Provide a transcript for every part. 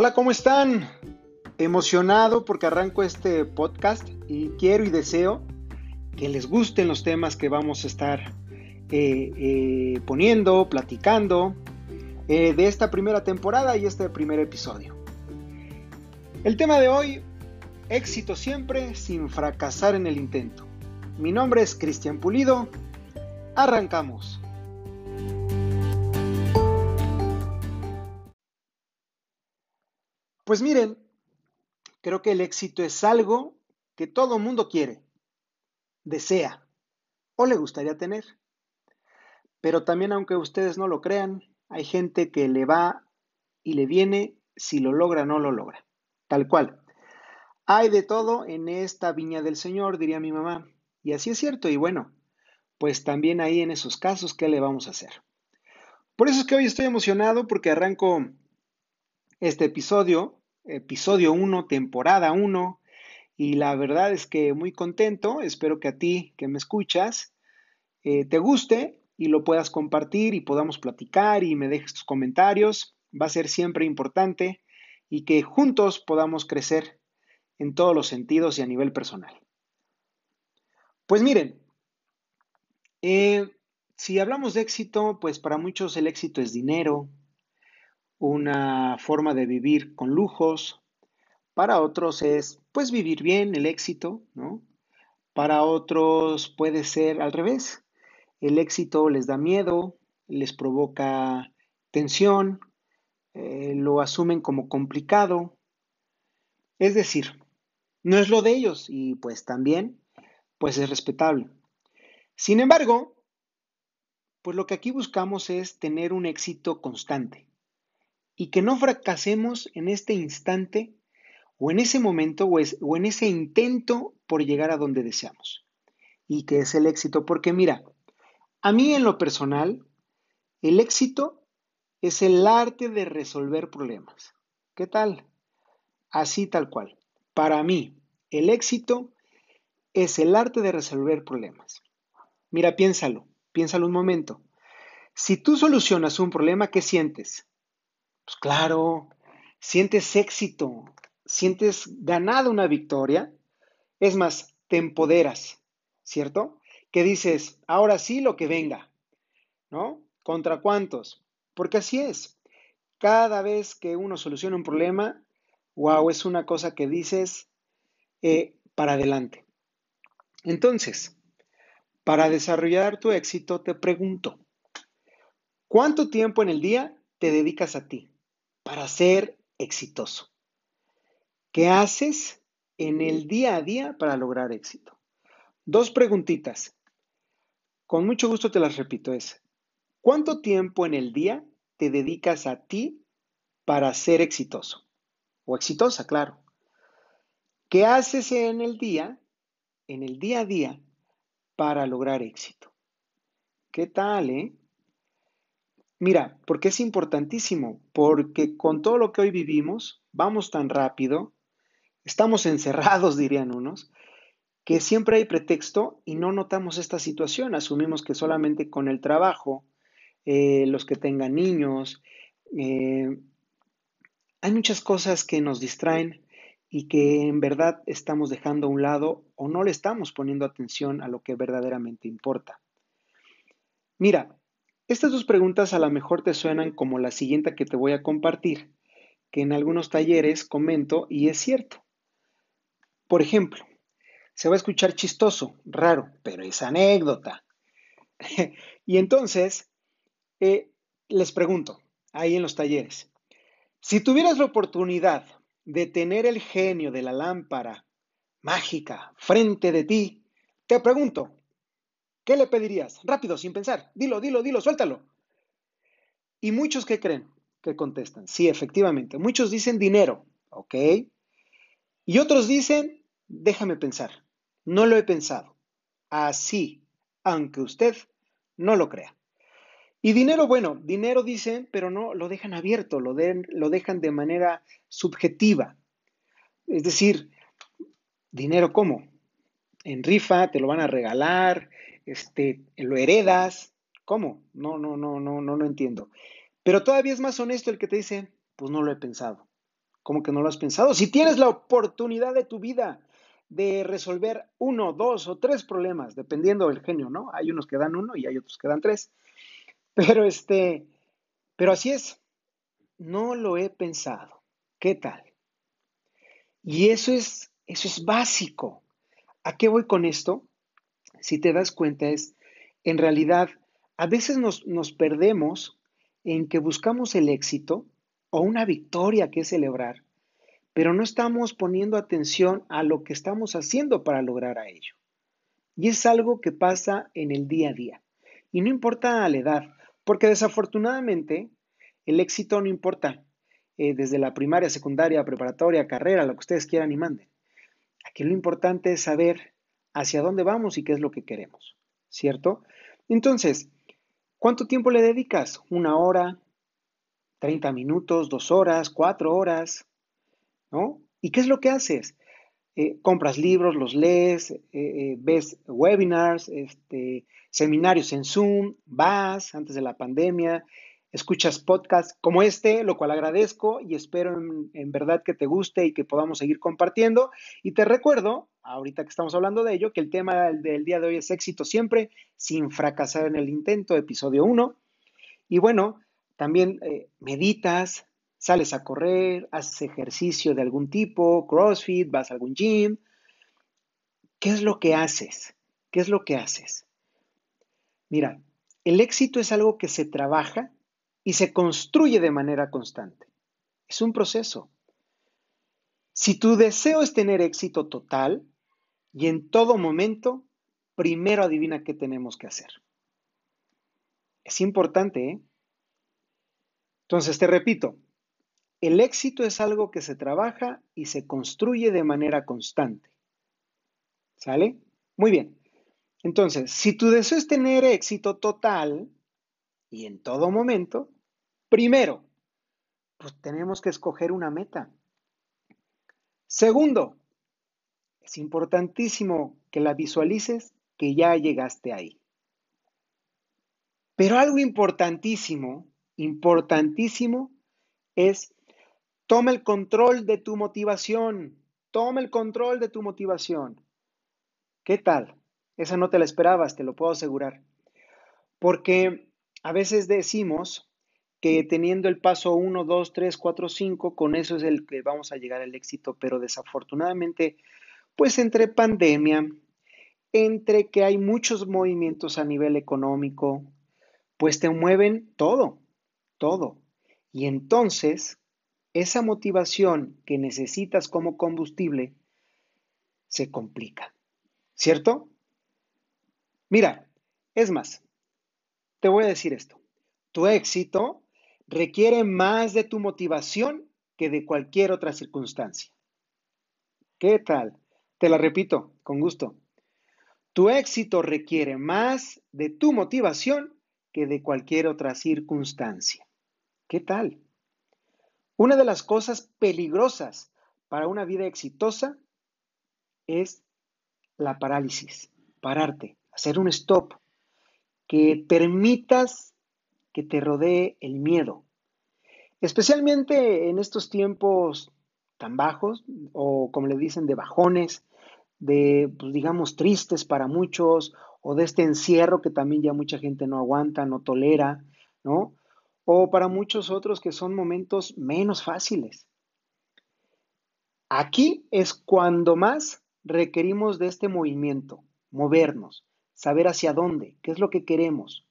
Hola, ¿cómo están? Emocionado porque arranco este podcast y quiero y deseo que les gusten los temas que vamos a estar eh, eh, poniendo, platicando eh, de esta primera temporada y este primer episodio. El tema de hoy, éxito siempre sin fracasar en el intento. Mi nombre es Cristian Pulido. Arrancamos. Pues miren, creo que el éxito es algo que todo mundo quiere, desea o le gustaría tener. Pero también, aunque ustedes no lo crean, hay gente que le va y le viene si lo logra o no lo logra. Tal cual. Hay de todo en esta viña del Señor, diría mi mamá. Y así es cierto. Y bueno, pues también ahí en esos casos, ¿qué le vamos a hacer? Por eso es que hoy estoy emocionado porque arranco este episodio episodio 1, temporada 1. Y la verdad es que muy contento. Espero que a ti que me escuchas eh, te guste y lo puedas compartir y podamos platicar y me dejes tus comentarios. Va a ser siempre importante y que juntos podamos crecer en todos los sentidos y a nivel personal. Pues miren, eh, si hablamos de éxito, pues para muchos el éxito es dinero, una forma de vivir con lujos. Para otros es, pues, vivir bien, el éxito, ¿no? Para otros puede ser al revés. El éxito les da miedo, les provoca tensión, eh, lo asumen como complicado. Es decir, no es lo de ellos y pues también, pues es respetable. Sin embargo, pues lo que aquí buscamos es tener un éxito constante y que no fracasemos en este instante o en ese momento o, en ese intento por llegar a donde deseamos. Y que es el éxito, porque mira, a mí en lo personal, el éxito es el arte de resolver problemas. ¿Qué tal? Así tal cual. Para mí, el éxito es el arte de resolver problemas. Mira, piénsalo, piénsalo un momento. Si tú solucionas un problema, ¿qué sientes? Pues claro, sientes éxito, sientes ganada una victoria. Es más, te empoderas, ¿cierto? Que dices, ahora sí lo que venga, ¿no? ¿Contra cuántos? Porque así es. Cada vez que uno soluciona un problema, wow, es una cosa que dices eh, para adelante. Entonces, para desarrollar tu éxito, te pregunto, ¿cuánto tiempo en el día te dedicas a ti? Para ser exitoso? ¿Qué haces en el día a día para lograr éxito? Dos preguntitas. Con mucho gusto te las repito. Es, ¿cuánto tiempo en el día te dedicas a ti para ser exitoso? O exitosa, claro. ¿Qué haces en el día, en el día a día, para lograr éxito? ¿Qué tal, eh? Mira, porque es importantísimo, porque con todo lo que hoy vivimos, vamos tan rápido, estamos encerrados, dirían unos, que siempre hay pretexto y no notamos esta situación. Asumimos que solamente con el trabajo, eh, los que tengan niños, eh, hay muchas cosas que nos distraen y que en verdad estamos dejando a un lado o no le estamos poniendo atención a lo que verdaderamente importa. Mira, estas dos preguntas a lo mejor te suenan como la siguiente que te voy a compartir, que en algunos talleres comento y es cierto. Por ejemplo, se va a escuchar chistoso, raro, pero es anécdota. y entonces, eh, les pregunto, ahí en los talleres, si tuvieras la oportunidad de tener el genio de la lámpara mágica frente de ti, te pregunto, ¿Qué le pedirías? Rápido, sin pensar. Dilo, dilo, dilo, suéltalo. Y muchos que creen que contestan, sí, efectivamente. Muchos dicen dinero, ¿ok? Y otros dicen, déjame pensar. No lo he pensado. Así, aunque usted no lo crea. Y dinero, bueno, dinero dicen, pero no lo dejan abierto, lo, lo dejan de manera subjetiva. Es decir, dinero cómo? En rifa, te lo van a regalar, este, lo heredas. ¿Cómo? No, no, no, no, no, no entiendo. Pero todavía es más honesto el que te dice, pues no lo he pensado. ¿Cómo que no lo has pensado? Si tienes la oportunidad de tu vida de resolver uno, dos o tres problemas, dependiendo del genio, ¿no? Hay unos que dan uno y hay otros que dan tres. Pero este, pero así es. No lo he pensado. ¿Qué tal? Y eso es, eso es básico. ¿A qué voy con esto? Si te das cuenta, es en realidad a veces nos, nos perdemos en que buscamos el éxito o una victoria que celebrar, pero no estamos poniendo atención a lo que estamos haciendo para lograr a ello. Y es algo que pasa en el día a día. Y no importa la edad, porque desafortunadamente el éxito no importa eh, desde la primaria, secundaria, preparatoria, carrera, lo que ustedes quieran y manden. Aquí lo importante es saber hacia dónde vamos y qué es lo que queremos, ¿cierto? Entonces, ¿cuánto tiempo le dedicas? ¿Una hora? ¿30 minutos? ¿Dos horas? ¿Cuatro horas? ¿No? ¿Y qué es lo que haces? Eh, compras libros, los lees, eh, ves webinars, este, seminarios en Zoom, vas antes de la pandemia, escuchas podcasts como este, lo cual agradezco y espero en, verdad que te guste y que podamos seguir compartiendo. Y te recuerdo, ahorita que estamos hablando de ello, que el tema del, día de hoy es éxito siempre, sin fracasar en el intento, episodio 1. Y bueno, también eh, meditas, sales a correr, haces ejercicio de algún tipo, CrossFit, vas a algún gym. ¿Qué es lo que haces? ¿Qué es lo que haces? Mira, el éxito es algo que se trabaja y se construye de manera constante. Es un proceso. Si tu deseo es tener éxito total y en todo momento, primero adivina qué tenemos que hacer. Es importante, ¿eh? Entonces, te repito, el éxito es algo que se trabaja y se construye de manera constante. ¿Sale? Muy bien. Entonces, si tu deseo es tener éxito total y en todo momento, Primero, pues tenemos que escoger una meta. Segundo, es importantísimo que la visualices que ya llegaste ahí. Pero algo importantísimo, importantísimo, es toma el control de tu motivación. Toma el control de tu motivación. ¿Qué tal? Esa no te la esperabas, te lo puedo asegurar. Porque a veces decimos, que teniendo el paso 1, 2, 3, 4, 5, con eso es el que vamos a llegar al éxito, pero desafortunadamente, pues entre pandemia, entre que hay muchos movimientos a nivel económico, pues te mueven todo, todo. Y entonces, esa motivación que necesitas como combustible se complica, ¿cierto? Mira, es más, te voy a decir esto. Tu éxito requiere más de tu motivación que de cualquier otra circunstancia. ¿Qué tal? Te la repito, con gusto. Tu éxito requiere más de tu motivación que de cualquier otra circunstancia. ¿Qué tal? Una de las cosas peligrosas para una vida exitosa es la parálisis, pararte, hacer un stop, que permitas que te rodee el miedo. Especialmente en estos tiempos tan bajos, o como le dicen, de bajones, de, pues, digamos, tristes para muchos, o de este encierro que también ya mucha gente no aguanta, no tolera, ¿no? O para muchos otros que son momentos menos fáciles. Aquí es cuando más requerimos de este movimiento, movernos, saber hacia dónde, qué es lo que queremos,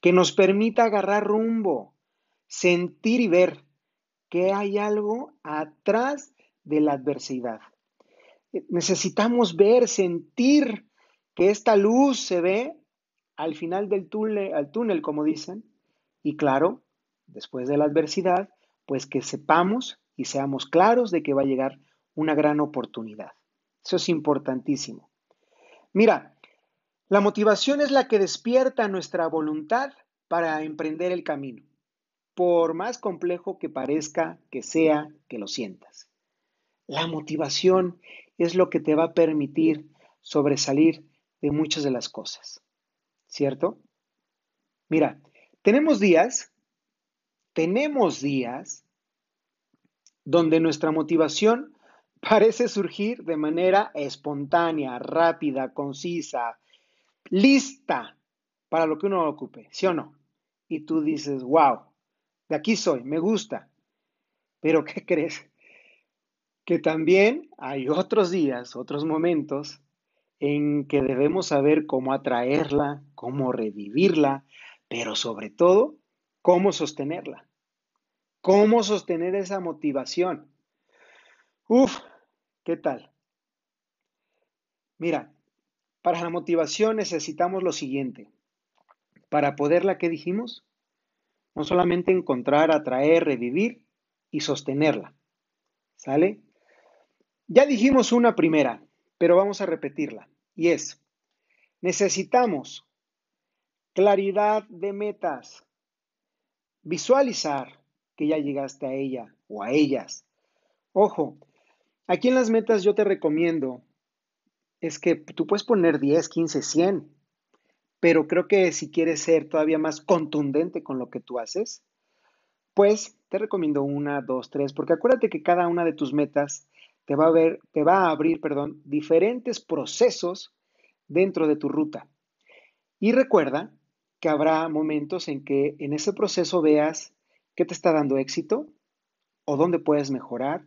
que nos permita agarrar rumbo, sentir y ver que hay algo atrás de la adversidad. Necesitamos ver, sentir que esta luz se ve al final del túnel, al túnel, como dicen, y claro, después de la adversidad, pues que sepamos y seamos claros de que va a llegar una gran oportunidad. Eso es importantísimo. Mira, la motivación es la que despierta nuestra voluntad para emprender el camino, por más complejo que parezca, que sea, que lo sientas. La motivación es lo que te va a permitir sobresalir de muchas de las cosas, ¿cierto? Mira, tenemos días, tenemos días donde nuestra motivación parece surgir de manera espontánea, rápida, concisa, lista para lo que uno ocupe, ¿sí o no? Y tú dices, wow, de aquí soy, me gusta. Pero ¿qué crees? Que también hay otros días, otros momentos en que debemos saber cómo atraerla, cómo revivirla, pero sobre todo, cómo sostenerla. ¿Cómo sostener esa motivación? Uf, ¿qué tal? Mira, para la motivación necesitamos lo siguiente. Para poderla, ¿qué dijimos? No solamente encontrar, atraer, revivir y sostenerla. ¿Sale? Ya dijimos una primera, pero vamos a repetirla. Y es, necesitamos claridad de metas, visualizar que ya llegaste a ella o a ellas. Ojo, aquí en las metas yo te recomiendo es que tú puedes poner 10, 15, 100, pero creo que si quieres ser todavía más contundente con lo que tú haces, pues te recomiendo una, dos, tres, porque acuérdate que cada una de tus metas te va a, ver, te va a abrir perdón, diferentes procesos dentro de tu ruta. Y recuerda que habrá momentos en que en ese proceso veas qué te está dando éxito o dónde puedes mejorar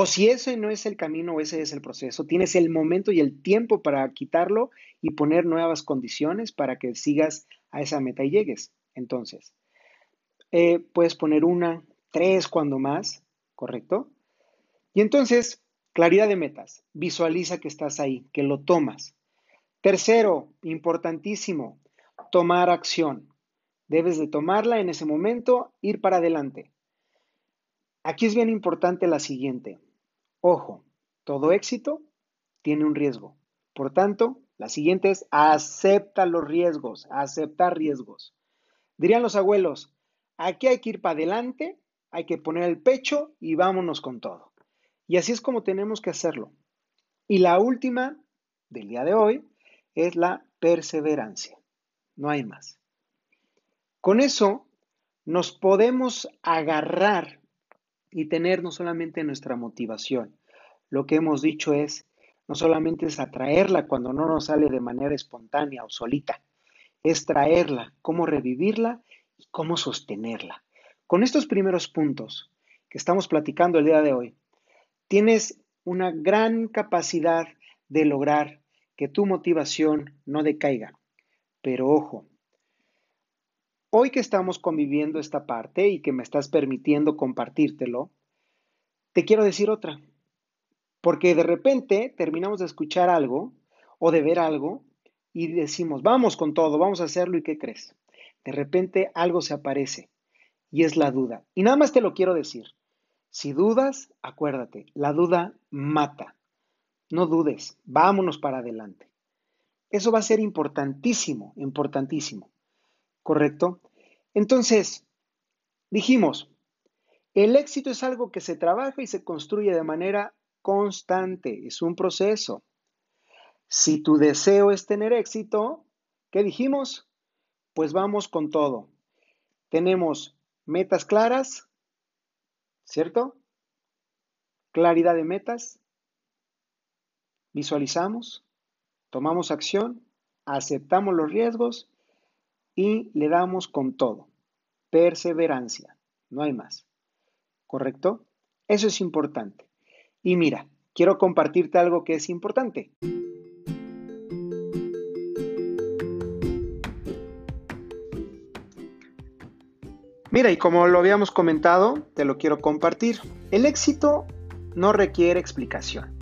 o si ese no es el camino, ese es el proceso, tienes el momento y el tiempo para quitarlo y poner nuevas condiciones para que sigas a esa meta y llegues. Entonces, eh, puedes poner una, tres cuando más, ¿correcto? Y entonces, claridad de metas. Visualiza que estás ahí, que lo tomas. Tercero, importantísimo, tomar acción. Debes de tomarla en ese momento, ir para adelante. Aquí es bien importante la siguiente. Ojo, todo éxito tiene un riesgo. Por tanto, la siguiente es acepta los riesgos, aceptar riesgos. Dirían los abuelos, aquí hay que ir para adelante, hay que poner el pecho y vámonos con todo. Y así es como tenemos que hacerlo. Y la última del día de hoy es la perseverancia. No hay más. Con eso nos podemos agarrar y tener no solamente nuestra motivación. Lo que hemos dicho es, no solamente es atraerla cuando no nos sale de manera espontánea o solita, es traerla, cómo revivirla y cómo sostenerla. Con estos primeros puntos que estamos platicando el día de hoy, tienes una gran capacidad de lograr que tu motivación no decaiga. Pero ojo, Hoy que estamos conviviendo esta parte y que me estás permitiendo compartírtelo, te quiero decir otra. Porque de repente terminamos de escuchar algo o de ver algo y decimos, vamos con todo, vamos a hacerlo y ¿qué crees? De repente algo se aparece y es la duda. Y nada más te lo quiero decir. Si dudas, acuérdate, la duda mata. No dudes, vámonos para adelante. Eso va a ser importantísimo, importantísimo. ¿Correcto? Entonces, dijimos, el éxito es algo que se trabaja y se construye de manera constante, es un proceso. Si tu deseo es tener éxito, ¿qué dijimos? Pues vamos con todo. Tenemos metas claras, ¿cierto? Claridad de metas. Visualizamos, tomamos acción, aceptamos los riesgos y le damos con todo. Perseverancia, no hay más. ¿Correcto? Eso es importante. Y mira, quiero compartirte algo que es importante. Mira, y como lo habíamos comentado, te lo quiero compartir. El éxito no requiere explicación.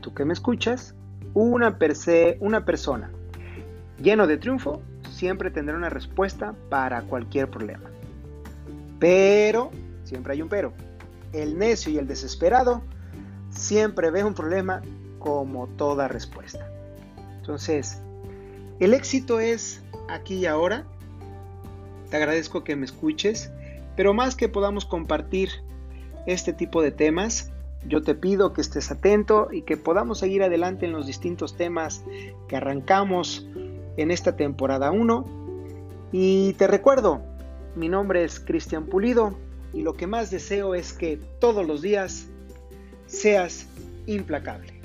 Tú que me escuchas, una, una persona lleno de triunfo siempre tendrá una respuesta para cualquier problema. Pero, siempre hay un pero. El necio y el desesperado siempre ve un problema como toda respuesta. Entonces, el éxito es aquí y ahora. Te agradezco que me escuches, pero más que podamos compartir este tipo de temas, yo te pido que estés atento y que podamos seguir adelante en los distintos temas que arrancamos en esta temporada 1. Y te recuerdo, mi nombre es Cristian Pulido y lo que más deseo es que todos los días seas implacable.